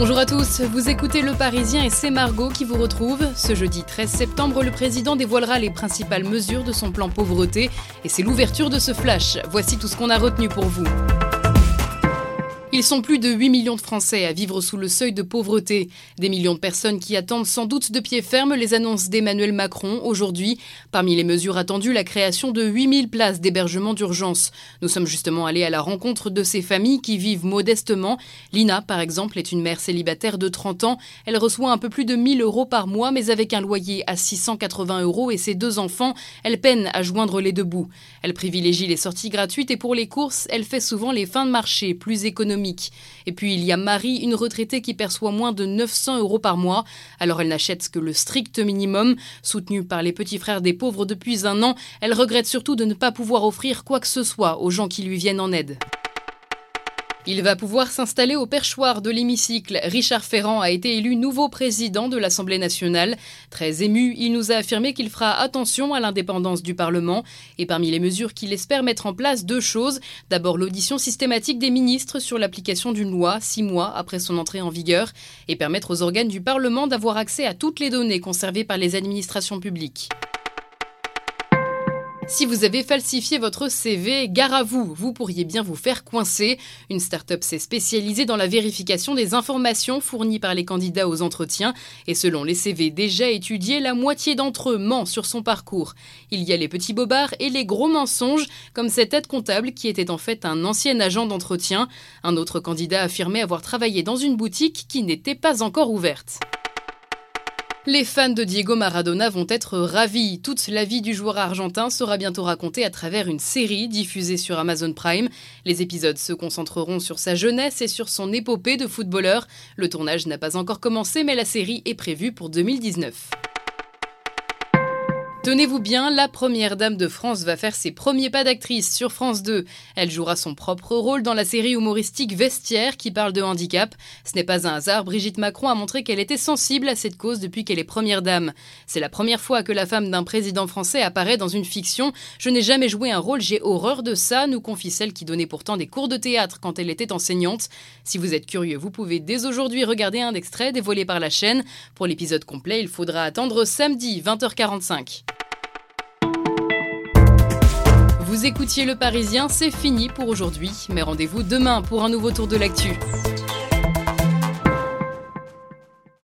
Bonjour à tous, vous écoutez Le Parisien et c'est Margot qui vous retrouve. Ce jeudi 13 septembre, le président dévoilera les principales mesures de son plan pauvreté et c'est l'ouverture de ce flash. Voici tout ce qu'on a retenu pour vous. Ils sont plus de 8 millions de Français à vivre sous le seuil de pauvreté. Des millions de personnes qui attendent sans doute de pied ferme les annonces d'Emmanuel Macron aujourd'hui. Parmi les mesures attendues, la création de 8000 places d'hébergement d'urgence. Nous sommes justement allés à la rencontre de ces familles qui vivent modestement. Lina, par exemple, est une mère célibataire de 30 ans. Elle reçoit un peu plus de 1000 euros par mois, mais avec un loyer à 680 euros et ses deux enfants, elle peine à joindre les deux bouts. Elle privilégie les sorties gratuites et pour les courses, elle fait souvent les fins de marché plus économiques et puis il y a Marie, une retraitée qui perçoit moins de 900 euros par mois. Alors elle n'achète que le strict minimum. Soutenue par les petits frères des pauvres depuis un an, elle regrette surtout de ne pas pouvoir offrir quoi que ce soit aux gens qui lui viennent en aide. Il va pouvoir s'installer au perchoir de l'hémicycle. Richard Ferrand a été élu nouveau président de l'Assemblée nationale. Très ému, il nous a affirmé qu'il fera attention à l'indépendance du Parlement. Et parmi les mesures qu'il espère mettre en place, deux choses. D'abord l'audition systématique des ministres sur l'application d'une loi, six mois après son entrée en vigueur, et permettre aux organes du Parlement d'avoir accès à toutes les données conservées par les administrations publiques. Si vous avez falsifié votre CV, gare à vous, vous pourriez bien vous faire coincer. Une start-up s'est spécialisée dans la vérification des informations fournies par les candidats aux entretiens et selon les CV déjà étudiés, la moitié d'entre eux ment sur son parcours. Il y a les petits bobards et les gros mensonges, comme cette aide comptable qui était en fait un ancien agent d'entretien. Un autre candidat affirmait avoir travaillé dans une boutique qui n'était pas encore ouverte. Les fans de Diego Maradona vont être ravis. Toute la vie du joueur argentin sera bientôt racontée à travers une série diffusée sur Amazon Prime. Les épisodes se concentreront sur sa jeunesse et sur son épopée de footballeur. Le tournage n'a pas encore commencé, mais la série est prévue pour 2019. Tenez-vous bien, la première dame de France va faire ses premiers pas d'actrice sur France 2. Elle jouera son propre rôle dans la série humoristique Vestiaire qui parle de handicap. Ce n'est pas un hasard, Brigitte Macron a montré qu'elle était sensible à cette cause depuis qu'elle est première dame. C'est la première fois que la femme d'un président français apparaît dans une fiction. Je n'ai jamais joué un rôle, j'ai horreur de ça, nous confie celle qui donnait pourtant des cours de théâtre quand elle était enseignante. Si vous êtes curieux, vous pouvez dès aujourd'hui regarder un extrait dévoilé par la chaîne. Pour l'épisode complet, il faudra attendre samedi 20h45. Vous écoutiez Le Parisien, c'est fini pour aujourd'hui, mais rendez-vous demain pour un nouveau tour de l'actu.